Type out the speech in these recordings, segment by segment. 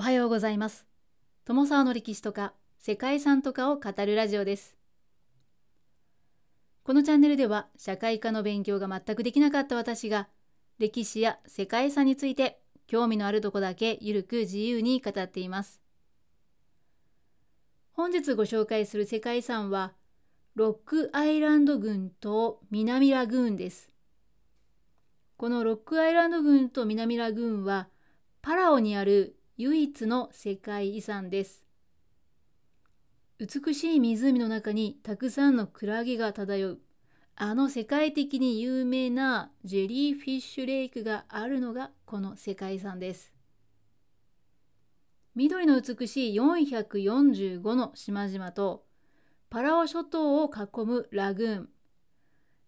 おはようございます。友沢の歴史とか世界遺産とかを語るラジオです。このチャンネルでは社会科の勉強が全くできなかった私が歴史や世界遺産について興味のあるとこだけゆるく自由に語っています。本日ご紹介する世界遺産はロックアイランド郡と南ラグーンです。このロックアイランド郡と南ラグーンはパラオにある唯一の世界遺産です。美しい湖の中にたくさんのクラゲが漂うあの世界的に有名なジェリーフィッシュレイクがあるのがこの世界遺産です。緑の美しい445の島々とパラオ諸島を囲むラグーン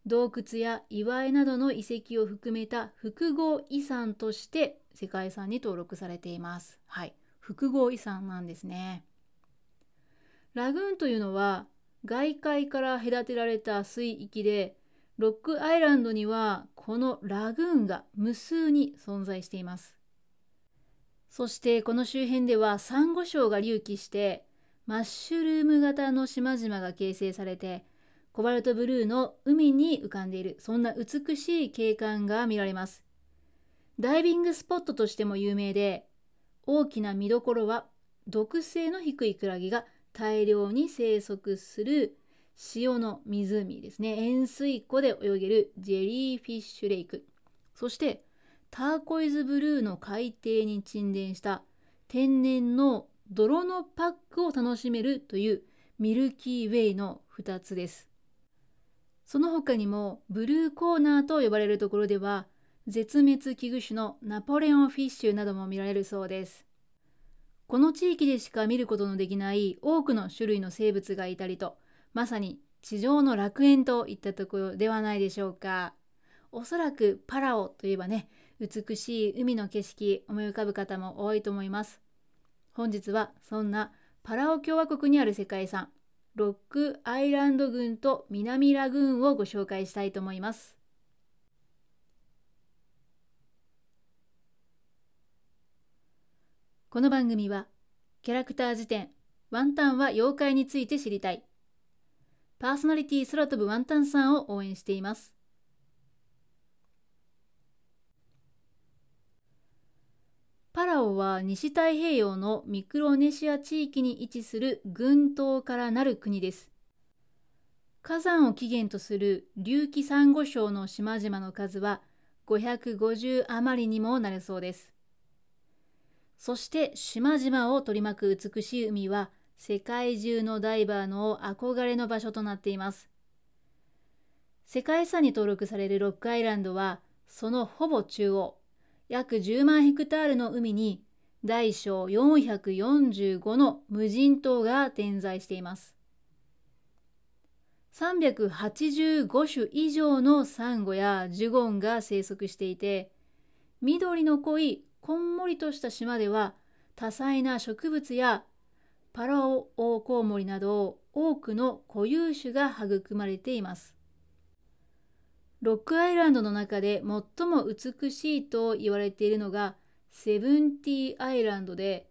洞窟や岩絵などの遺跡を含めた複合遺産として世界遺産に登録されています。はい、複合遺産なんですね。ラグーンというのは外界から隔てられた水域でロックアイランドにはこのラグーンが無数に存在しています。そしてこの周辺ではサンゴ礁が隆起してマッシュルーム型の島々が形成されてコバルトブルーの海に浮かんでいるそんな美しい景観が見られます。ダイビングスポットとしても有名で大きな見どころは毒性の低いクラゲが大量に生息する塩の湖ですね。塩水湖で泳げるジェリーフィッシュレイク。そしてターコイズブルーの海底に沈殿した天然の泥のパックを楽しめるというミルキーウェイの2つです。その他にもブルーコーナーと呼ばれるところでは絶滅危惧種のナポレオンフィッシュなども見られるそうです。この地域でしか見ることのできない多くの種類の生物がいたりと、まさに地上の楽園といったところではないでしょうか。おそらくパラオといえばね、美しい海の景色思い浮かぶ方も多いと思います。本日はそんなパラオ共和国にある世界遺産、ロックアイランド群と南ラグーンをご紹介したいと思います。この番組はキャラクター辞典ワンタンは妖怪について知りたい。パーソナリティ空飛ぶワンタンさんを応援しています。パラオは西太平洋のミクロネシア地域に位置する群島からなる国です。火山を起源とする隆起サンゴ礁の島々の数は550余りにもなるそうです。そして島々を取り巻く美しい海は世界中のダイバーの憧れの場所となっています。世界遺産に登録されるロックアイランドはそのほぼ中央約10万ヘクタールの海に大小445の無人島が点在しています。385種以上のサンゴやジュゴンが生息していて緑の濃いこんもりとした島では多彩な植物やパラオオオコウモリなど多くの固有種が育まれています。ロックアイランドの中で最も美しいと言われているのがセブンティーアイランドで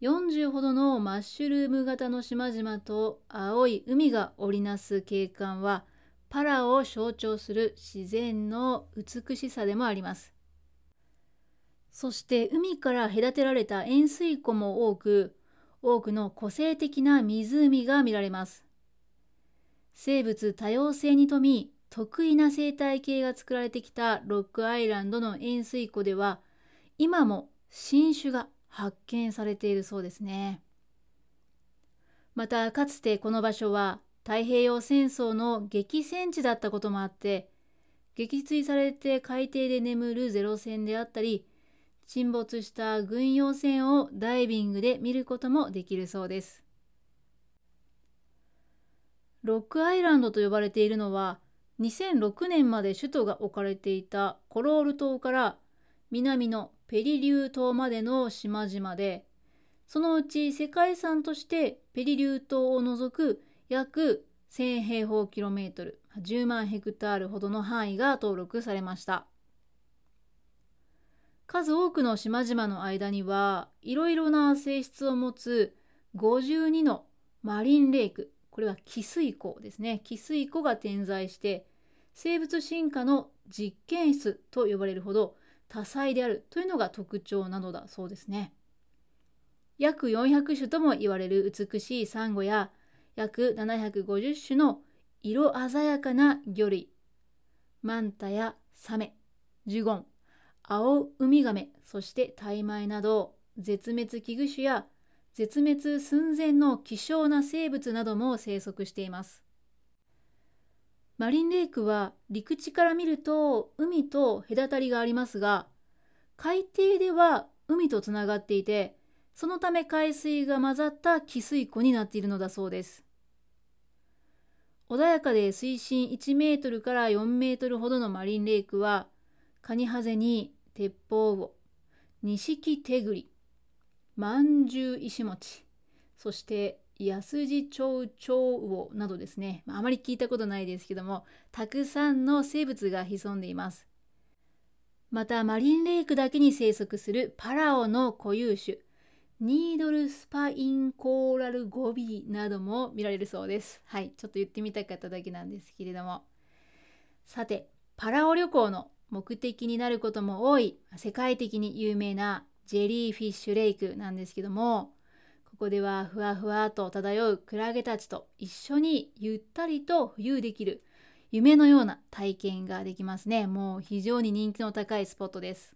40ほどのマッシュルーム型の島々と青い海が織りなす景観はパラオを象徴する自然の美しさでもあります。そして海から隔てられた塩水湖も多く、多くの個性的な湖が見られます。生物多様性に富み、得意な生態系が作られてきたロックアイランドの塩水湖では、今も新種が発見されているそうですね。また、かつてこの場所は太平洋戦争の激戦地だったこともあって、撃墜されて海底で眠るゼロ戦であったり、沈没した軍用船をダイビングで見ることもできるそうです。ロックアイランドと呼ばれているのは2006年まで首都が置かれていたコロール島から南のペリリュー島までの島々でそのうち世界遺産としてペリリュー島を除く約1000平方キロメートル10万ヘクタールほどの範囲が登録されました。数多くの島々の間にはいろいろな性質を持つ52のマリンレイクこれは汽水湖ですね。汽水湖が点在して生物進化の実験室と呼ばれるほど多彩であるというのが特徴なのだそうですね。約400種とも言われる美しいサンゴや約750種の色鮮やかな魚類マンタやサメジュゴンアオウミガメそしてタイマイなど絶滅危惧種や絶滅寸前の希少な生物なども生息しています。マリンレイクは陸地から見ると海と隔たりがありますが海底では海とつながっていてそのため海水が混ざった汽水湖になっているのだそうです。穏やかで水深1メートルから4メートルほどのマリンレイクはカニハゼに鉄砲魚、錦手栗、まんじゅう石餅、そして安地蝶々魚などですね、あまり聞いたことないですけども、たくさんの生物が潜んでいます。また、マリンレイクだけに生息するパラオの固有種、ニードルスパインコーラルゴビーなども見られるそうです。はい、ちょっと言ってみたかっただけなんですけれども。さて、パラオ旅行の目的になることも多い世界的に有名なジェリーフィッシュレイクなんですけどもここではふわふわと漂うクラゲたちと一緒にゆったりと浮遊できる夢のような体験ができますね。もう非常に人気の高いスポットです。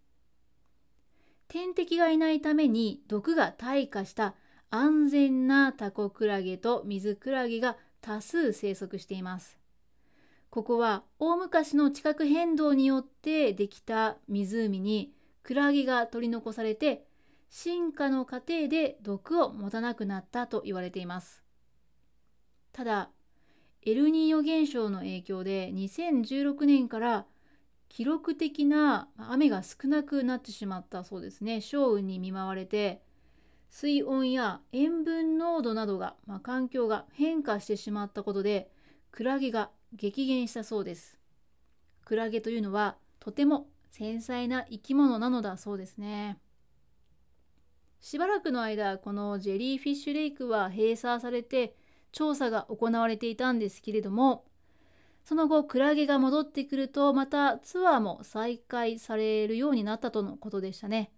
天敵がいないために毒が退化した安全なタコクラゲと水クラゲが多数生息しています。ここは大昔の地殻変動によってできた湖にクラゲが取り残されて進化の過程で毒を持たなくなったと言われています。ただエルニーヨ現象の影響で2016年から記録的な雨が少なくなってしまったそうですね。小雲に見舞われて水温や塩分濃度などが、まあ、環境が変化してしまったことでクラゲが激減したそうです。クラゲというのはとても繊細な生き物なのだそうですね。しばらくの間このジェリーフィッシュレイクは閉鎖されて調査が行われていたんですけれどもその後クラゲが戻ってくるとまたツアーも再開されるようになったとのことでしたね。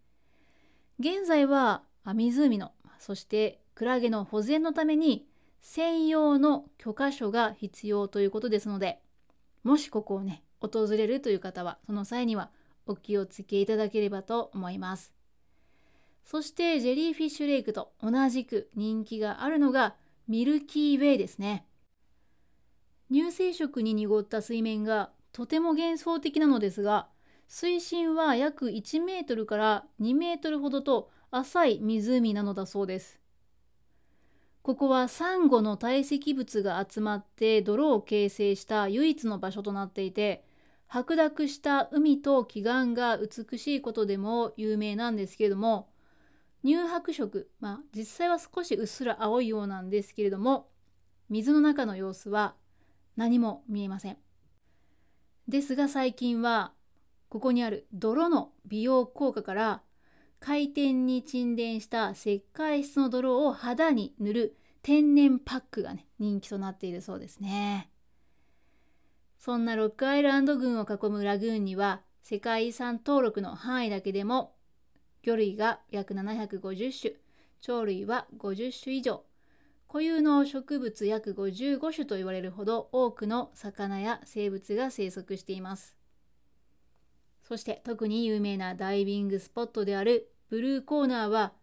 現在は湖のそしてクラゲの保全のために専用の許可書が必要ということですのでもしここをね訪れるという方はその際にはお気をつけいただければと思います。そしてジェリーフィッシュレイクと同じく人気があるのがミルキーウェイですね。乳生色に濁った水面がとても幻想的なのですが水深は約1メートルから2メートルほどと浅い湖なのだそうです。ここはサンゴの堆積物が集まって泥を形成した唯一の場所となっていて白濁した海と奇岩が美しいことでも有名なんですけれども乳白色まあ実際は少しうっすら青いようなんですけれども水の中の様子は何も見えません。ですが最近はここにある泥の美容効果から回転に沈殿した石灰質の泥を肌に塗る天然パックがね人気となっているそうですね。そんなロックアイランド群を囲むラグーンには世界遺産登録の範囲だけでも魚類が約750種鳥類は50種以上固有の植物約55種と言われるほど多くの魚や生物が生息しています。そして特に有名なダイビングスポットであるブルーコーナーは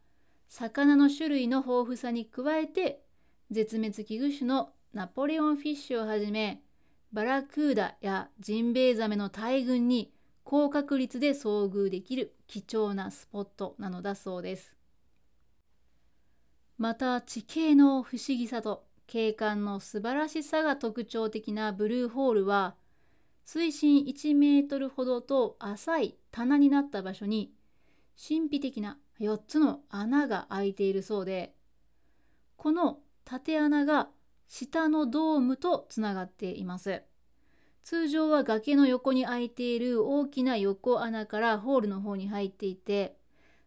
魚の種類の豊富さに加えて絶滅危惧種のナポレオンフィッシュをはじめバラクーダやジンベエザメの大群に高確率で遭遇できる貴重なスポットなのだそうです。また地形の不思議さと景観の素晴らしさが特徴的なブルーホールは水深1メートルほどと浅い棚になった場所に神秘的な4つの穴が開いているそうでこの縦穴が下のドームとつながっています。通常は崖の横に開いている大きな横穴からホールの方に入っていて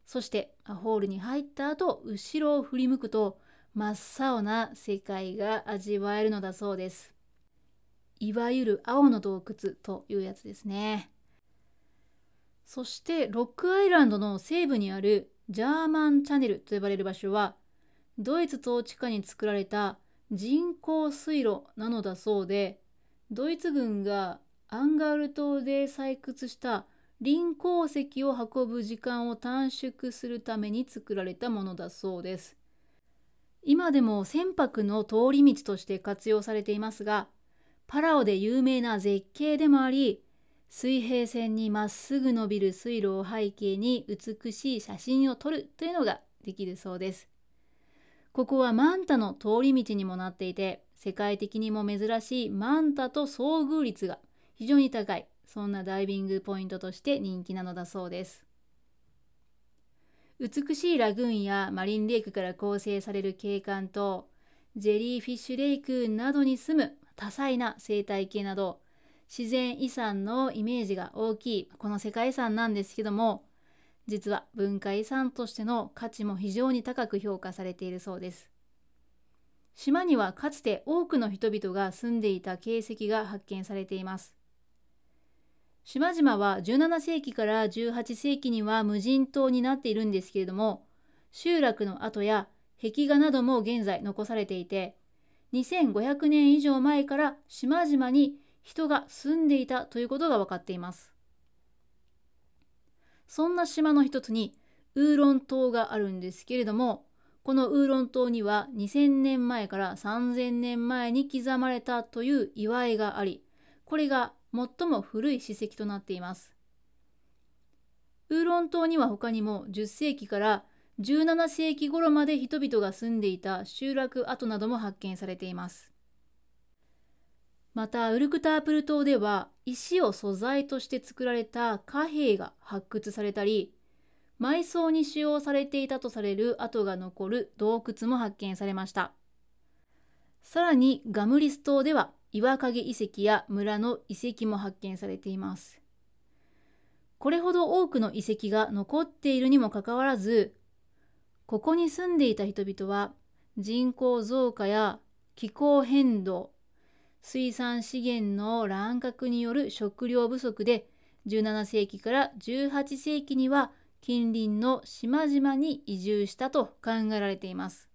そしてホールに入った後後ろを振り向くと真っ青な世界が味わえるのだそうです。いわゆる青の洞窟というやつですね。そしてロックアイランドの西部にあるジャーマンチャネルと呼ばれる場所はドイツ統治下に作られた人工水路なのだそうでドイツ軍がアンガール島で採掘した臨鉱石を運ぶ時間を短縮するために作られたものだそうです。今でも船舶の通り道として活用されていますがパラオで有名な絶景でもあり水平線にまっすぐ伸びる水路を背景に美しい写真を撮るというのができるそうです。ここはマンタの通り道にもなっていて世界的にも珍しいマンタと遭遇率が非常に高い。そんなダイビングポイントとして人気なのだそうです。美しいラグーンやマリンレイクから構成される景観とジェリーフィッシュレイクなどに住む多彩な生態系など自然遺産のイメージが大きいこの世界遺産なんですけども実は文化遺産としての価値も非常に高く評価されているそうです。島にはかつて多くの人々が住んでいた形跡が発見されています。島々は17世紀から18世紀には無人島になっているんですけれども集落の跡や壁画なども現在残されていて2500年以上前から島々に人が住んでいたということが分かっています。そんな島の一つにウーロン島があるんですけれどもこのウーロン島には2000年前から3000年前に刻まれたという祝いがありこれが最も古い史跡となっています。ウーロン島には他にも10世紀から17世紀頃まで人々が住んでいた集落跡なども発見されています。またウルクタープル島では石を素材として作られた貨幣が発掘されたり埋葬に使用されていたとされる跡が残る洞窟も発見されました。さらにガムリス島では岩陰遺跡や村の遺跡も発見されています。これほど多くの遺跡が残っているにもかかわらずここに住んでいた人々は人口増加や気候変動水産資源の乱獲による食料不足で17世紀から18世紀には近隣の島々に移住したと考えられています。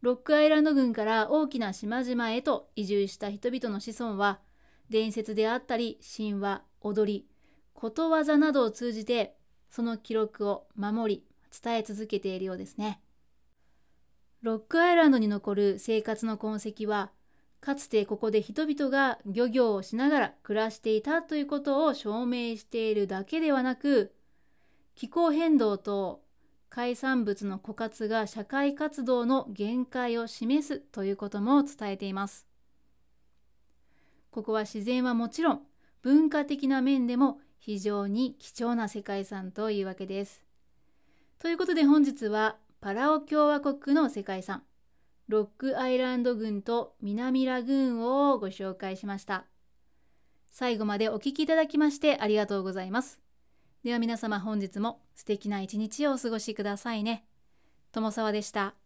ロックアイランド群から大きな島々へと移住した人々の子孫は伝説であったり神話踊りことわざなどを通じてその記録を守り伝え続けているようですね。ロックアイランドに残る生活の痕跡はかつてここで人々が漁業をしながら暮らしていたということを証明しているだけではなく気候変動と海産物の枯渇が社会活動の限界を示すということも伝えています。ここは自然はもちろん文化的な面でも非常に貴重な世界遺産というわけです。ということで本日はパラオ共和国の世界遺産ロックアイランド群と南ラグーンをご紹介しました。最後までお聴きいただきましてありがとうございます。では皆様本日も素敵な一日をお過ごしくださいね。友沢でした。